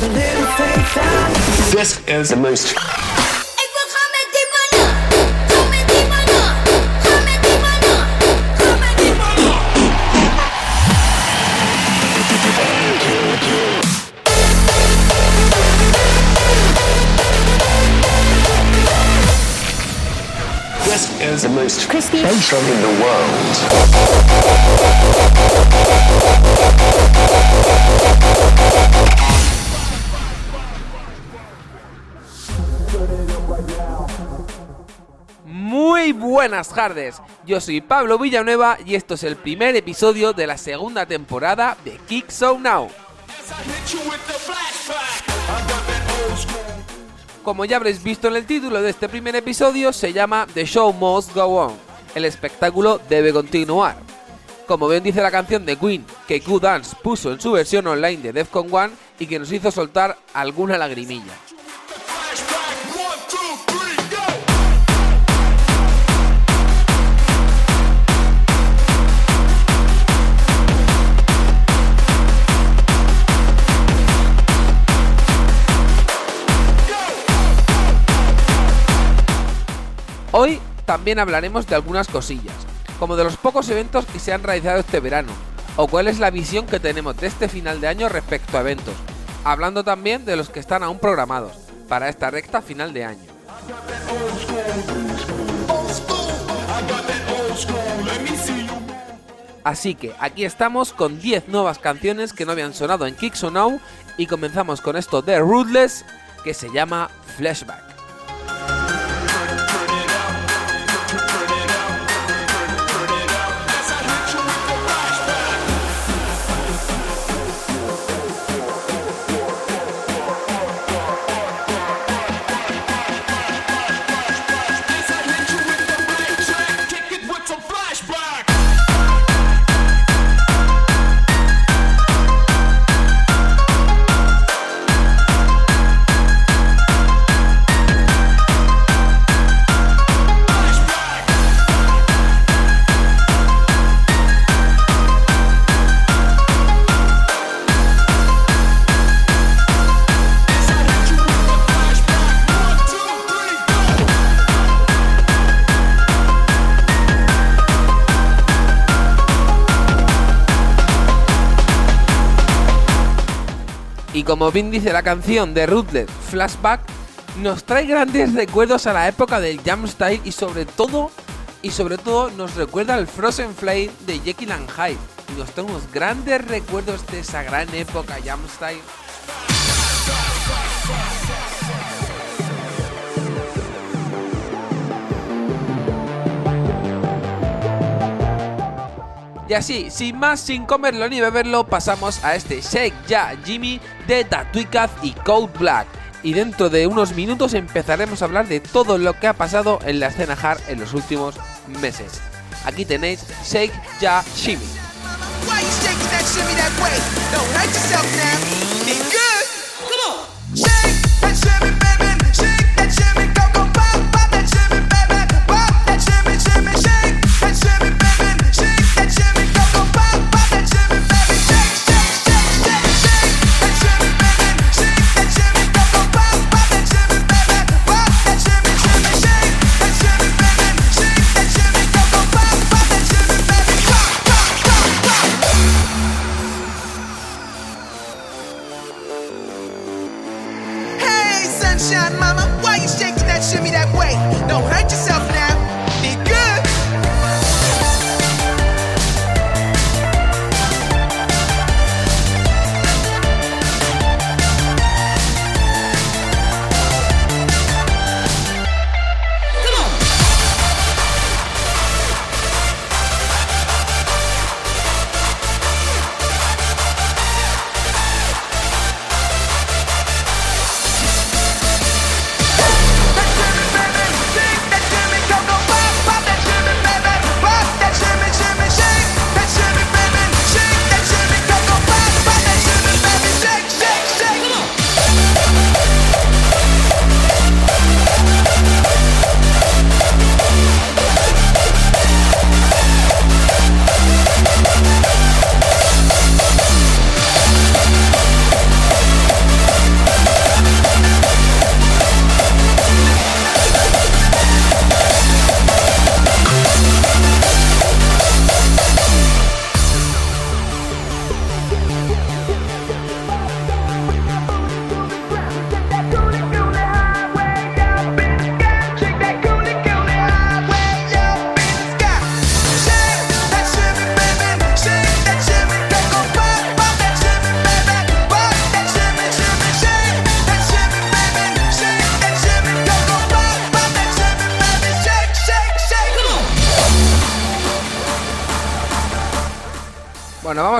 This is the most This is the most Crispy. bass drum in the world. Buenas tardes, yo soy Pablo Villanueva y esto es el primer episodio de la segunda temporada de Kick So Now. Como ya habréis visto en el título de este primer episodio, se llama The Show Must Go On. El espectáculo debe continuar. Como bien dice la canción de Queen, que Q-Dance puso en su versión online de Defcon 1 y que nos hizo soltar alguna lagrimilla. También hablaremos de algunas cosillas, como de los pocos eventos que se han realizado este verano, o cuál es la visión que tenemos de este final de año respecto a eventos, hablando también de los que están aún programados para esta recta final de año. Así que aquí estamos con 10 nuevas canciones que no habían sonado en Kicks Now y comenzamos con esto de Ruthless que se llama Flashback. Como bien dice la canción de Ruthless Flashback, nos trae grandes recuerdos a la época del Jam Style y sobre todo, y sobre todo nos recuerda al Frozen Flame de Jekyll and Hyde. Y nos trae unos grandes recuerdos de esa gran época Jam Style. Y así, sin más, sin comerlo ni beberlo, pasamos a este Shake Ya Jimmy de Tatuicaz y Cold Black. Y dentro de unos minutos empezaremos a hablar de todo lo que ha pasado en la escena hard en los últimos meses. Aquí tenéis Shake Ya shimmy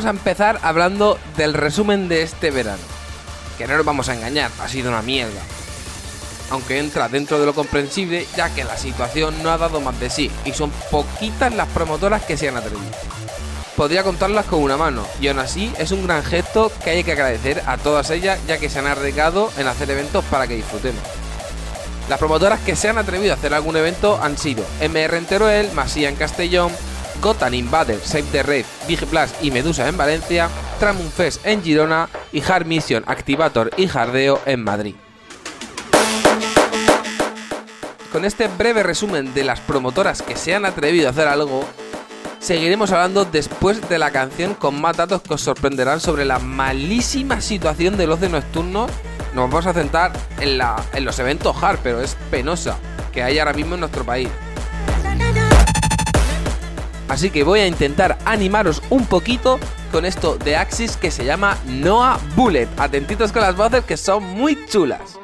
a empezar hablando del resumen de este verano. Que no nos vamos a engañar, ha sido una mierda. Aunque entra dentro de lo comprensible, ya que la situación no ha dado más de sí y son poquitas las promotoras que se han atrevido. Podría contarlas con una mano, y aún así es un gran gesto que hay que agradecer a todas ellas, ya que se han arriesgado en hacer eventos para que disfrutemos. Las promotoras que se han atrevido a hacer algún evento han sido MR en Teruel, Masía en Castellón, Gotham Invader, Save the Rave, Big Blast y Medusa en Valencia, Tramun Fest en Girona y Hard Mission, Activator y Jardeo en Madrid. Con este breve resumen de las promotoras que se han atrevido a hacer algo, seguiremos hablando después de la canción con más datos que os sorprenderán sobre la malísima situación del ocio nocturno. Nos vamos a centrar en, en los eventos hard, pero es penosa que hay ahora mismo en nuestro país. Así que voy a intentar animaros un poquito con esto de Axis que se llama Noah Bullet. Atentitos con las voces que son muy chulas.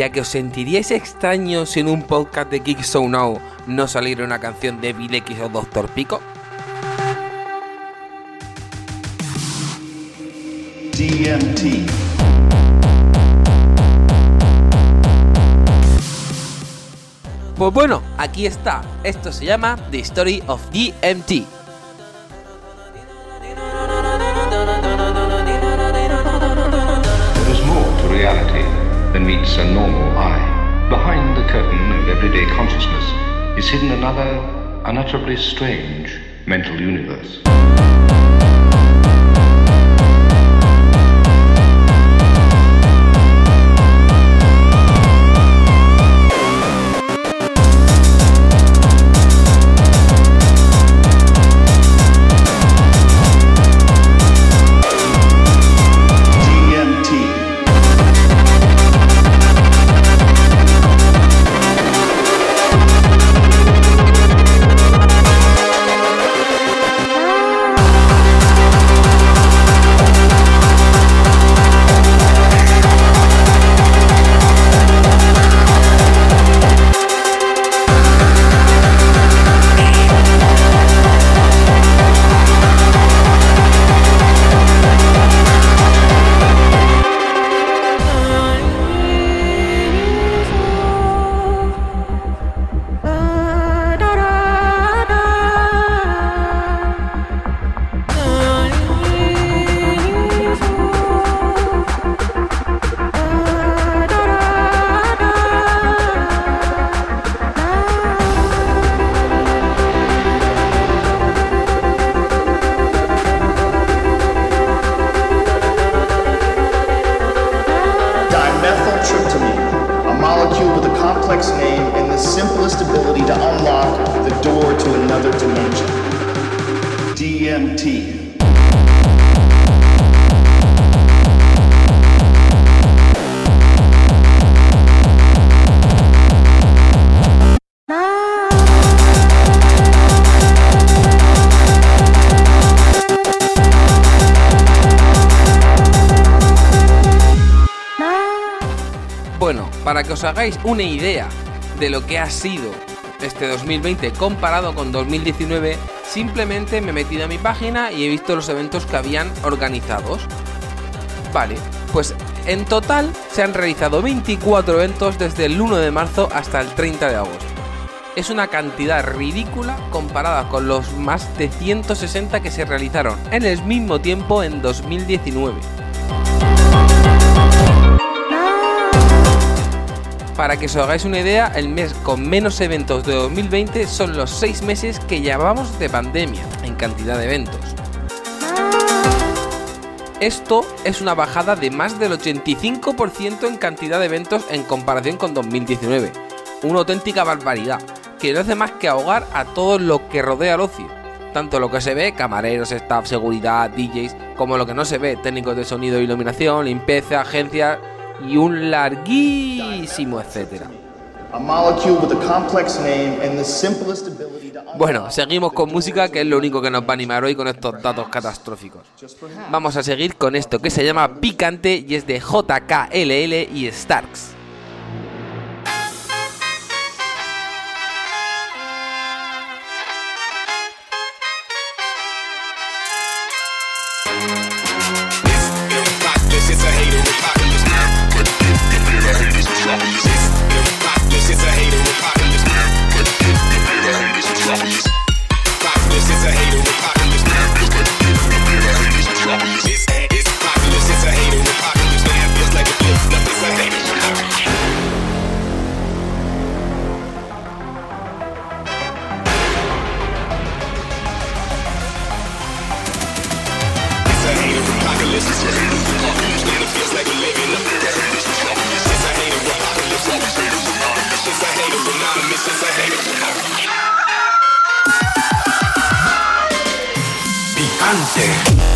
¿Y a que os sentiríais extraños si en un podcast de Geek So Now no saliera una canción de Bill X o Doctor Pico? DMT. Pues bueno, aquí está. Esto se llama The Story of DMT. Unutterably strange mental universe. Una idea de lo que ha sido este 2020 comparado con 2019, simplemente me he metido a mi página y he visto los eventos que habían organizados. Vale, pues en total se han realizado 24 eventos desde el 1 de marzo hasta el 30 de agosto. Es una cantidad ridícula comparada con los más de 160 que se realizaron en el mismo tiempo en 2019. Para que os hagáis una idea, el mes con menos eventos de 2020 son los 6 meses que llevamos de pandemia en cantidad de eventos. Esto es una bajada de más del 85% en cantidad de eventos en comparación con 2019. Una auténtica barbaridad, que no hace más que ahogar a todo lo que rodea al ocio. Tanto lo que se ve, camareros, staff, seguridad, DJs, como lo que no se ve, técnicos de sonido iluminación, limpieza, agencias y un larguísimo etcétera. Bueno, seguimos con música, que es lo único que nos va a animar hoy con estos datos catastróficos. Vamos a seguir con esto que se llama Picante y es de JKLL y Starks. Dante.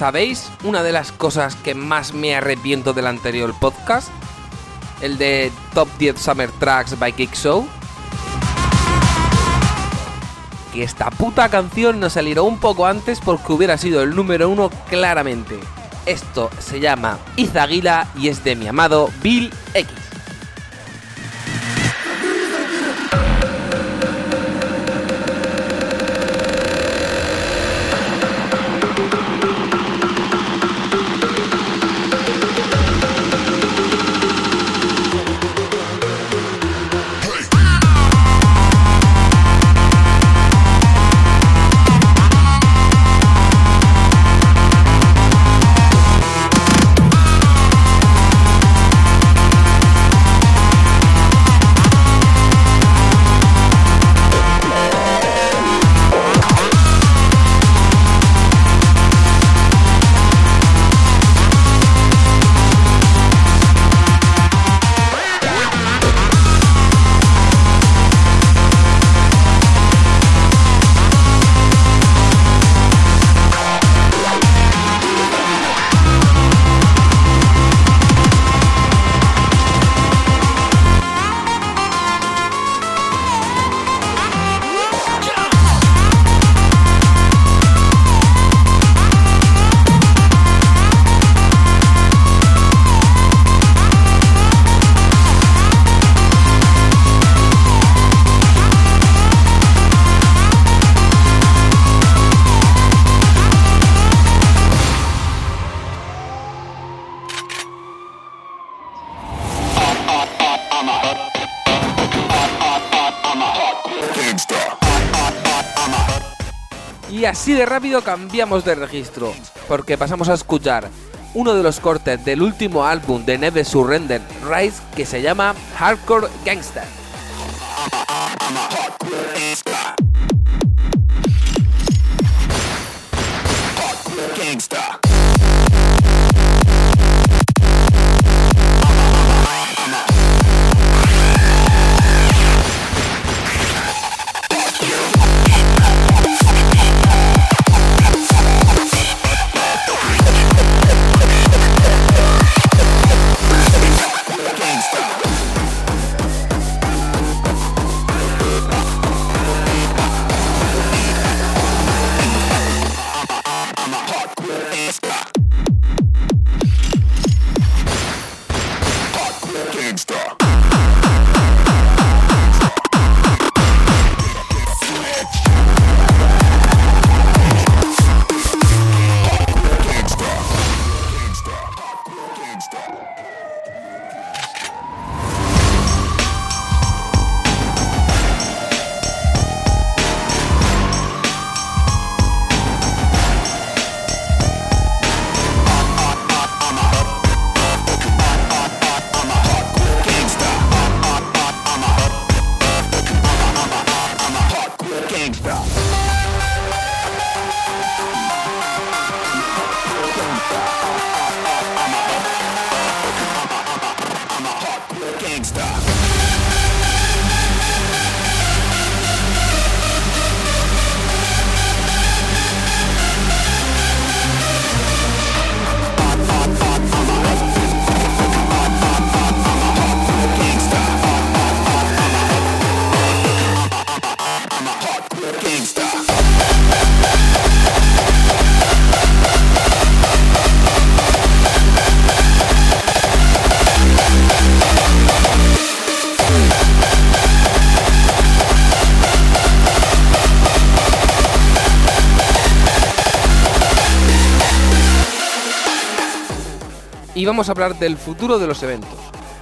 ¿Sabéis una de las cosas que más me arrepiento del anterior podcast? El de Top 10 Summer Tracks by Kick Show. Que esta puta canción nos salió un poco antes porque hubiera sido el número uno claramente. Esto se llama Izaguila y es de mi amado Bill X. de rápido cambiamos de registro, porque pasamos a escuchar uno de los cortes del último álbum de Never Surrender Rise que se llama Hardcore Gangster. big. Y vamos a hablar del futuro de los eventos,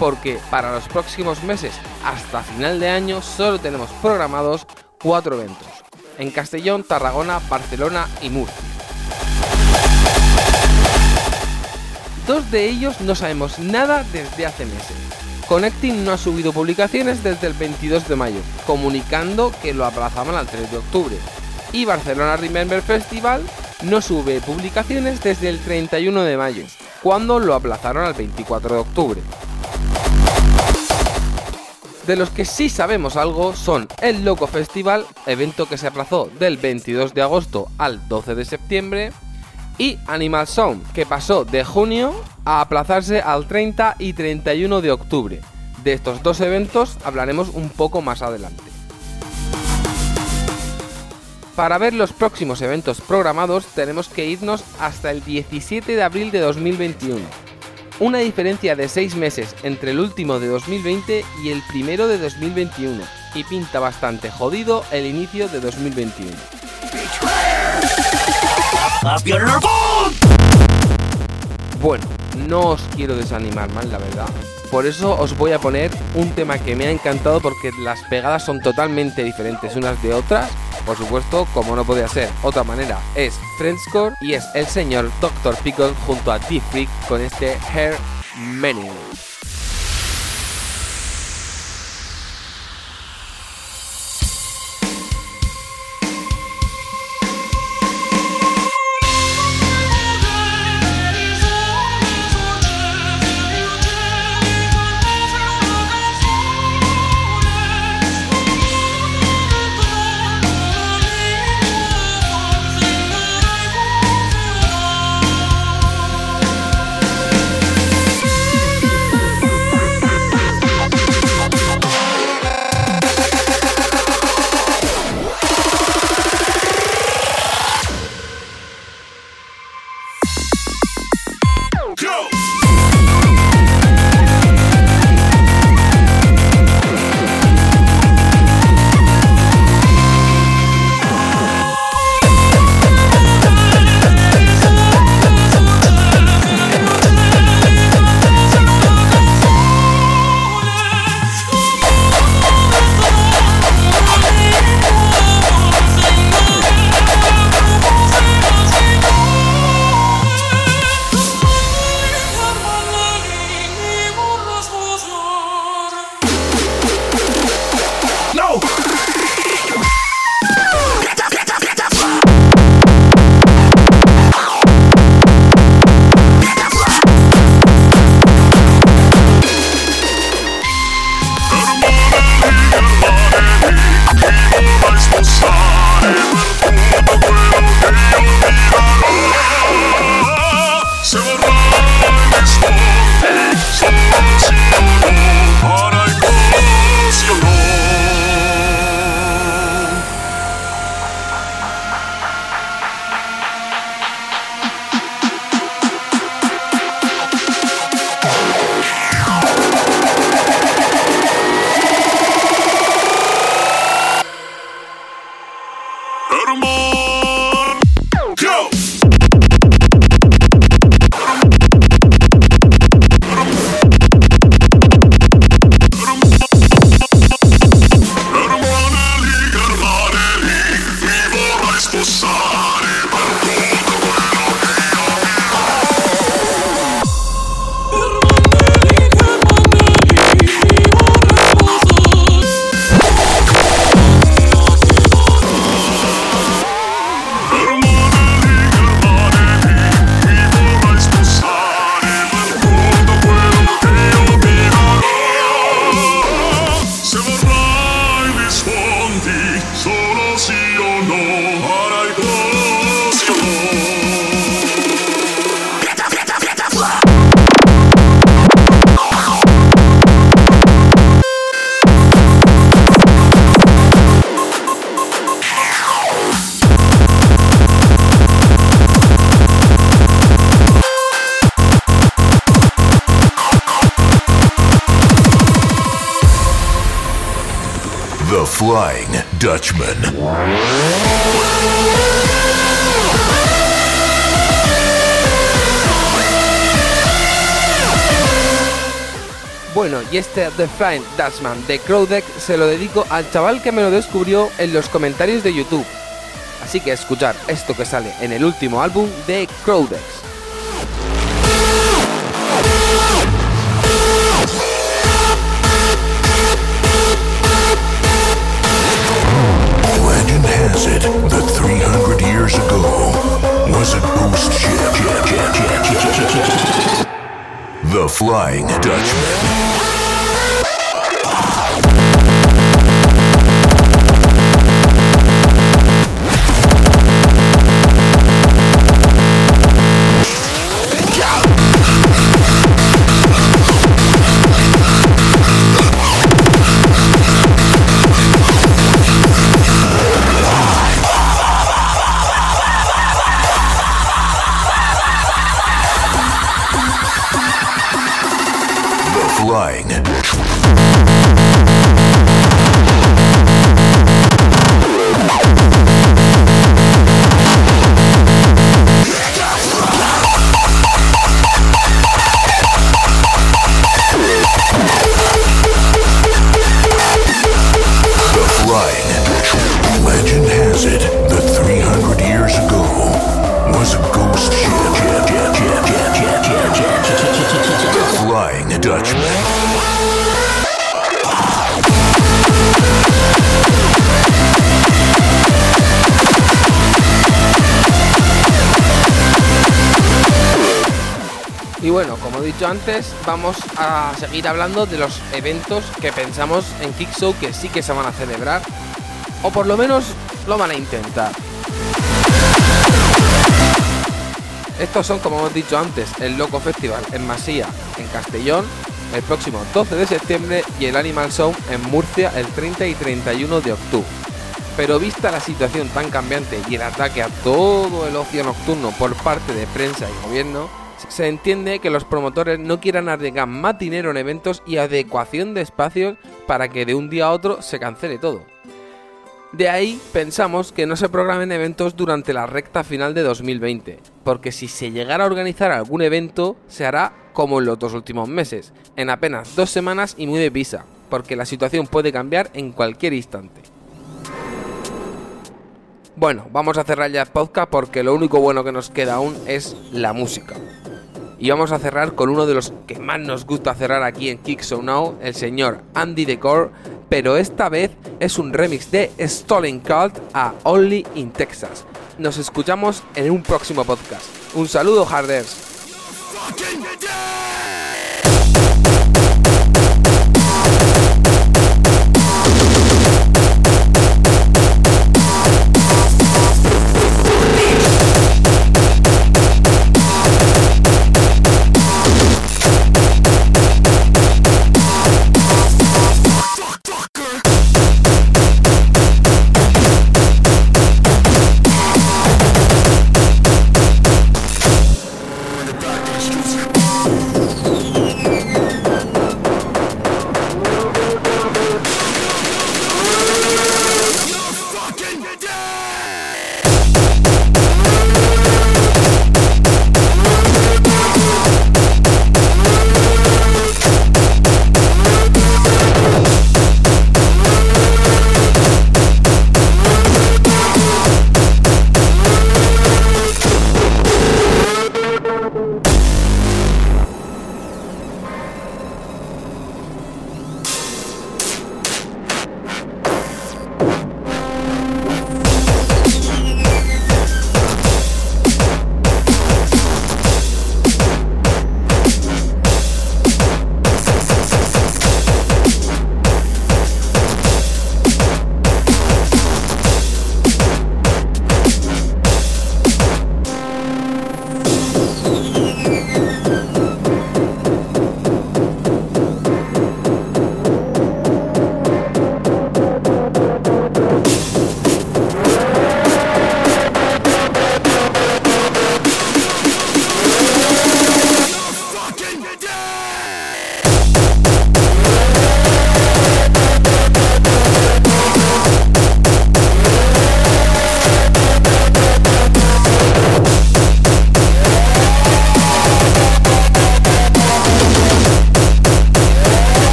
porque para los próximos meses hasta final de año solo tenemos programados cuatro eventos, en Castellón, Tarragona, Barcelona y Murcia. Dos de ellos no sabemos nada desde hace meses. Connecting no ha subido publicaciones desde el 22 de mayo, comunicando que lo aplazaban al 3 de octubre. Y Barcelona Remember Festival no sube publicaciones desde el 31 de mayo, cuando lo aplazaron al 24 de octubre. De los que sí sabemos algo son el Loco Festival, evento que se aplazó del 22 de agosto al 12 de septiembre, y Animal Sound, que pasó de junio a aplazarse al 30 y 31 de octubre. De estos dos eventos hablaremos un poco más adelante. Para ver los próximos eventos programados tenemos que irnos hasta el 17 de abril de 2021. Una diferencia de 6 meses entre el último de 2020 y el primero de 2021. Y pinta bastante jodido el inicio de 2021. Bueno, no os quiero desanimar más, la verdad. Por eso os voy a poner un tema que me ha encantado porque las pegadas son totalmente diferentes unas de otras. Por supuesto, como no podía ser otra manera, es Friendscore y es el señor Dr. Pickle junto a Deep Freak con este Hair Menu. Bueno, y este The Flying Dutchman de Crowdeck se lo dedico al chaval que me lo descubrió en los comentarios de YouTube. Así que escuchar esto que sale en el último álbum de Crowdex. Legend has it that 300 years ago was a ghost ship. The Flying Dutchman. Flying antes, vamos a seguir hablando de los eventos que pensamos en Kickshow que sí que se van a celebrar, o por lo menos lo van a intentar. Estos son, como hemos dicho antes, el Loco Festival en Masía, en Castellón, el próximo 12 de septiembre y el Animal Show en Murcia el 30 y 31 de octubre. Pero vista la situación tan cambiante y el ataque a todo el ocio nocturno por parte de prensa y gobierno, se entiende que los promotores no quieran arriesgar más dinero en eventos y adecuación de espacios para que de un día a otro se cancele todo. De ahí pensamos que no se programen eventos durante la recta final de 2020, porque si se llegara a organizar algún evento, se hará como en los dos últimos meses, en apenas dos semanas y muy deprisa, porque la situación puede cambiar en cualquier instante. Bueno, vamos a cerrar ya el podcast porque lo único bueno que nos queda aún es la música. Y vamos a cerrar con uno de los que más nos gusta cerrar aquí en Kick So Now, el señor Andy Decor, pero esta vez es un remix de Stolen Cult a Only in Texas. Nos escuchamos en un próximo podcast. Un saludo, Harders.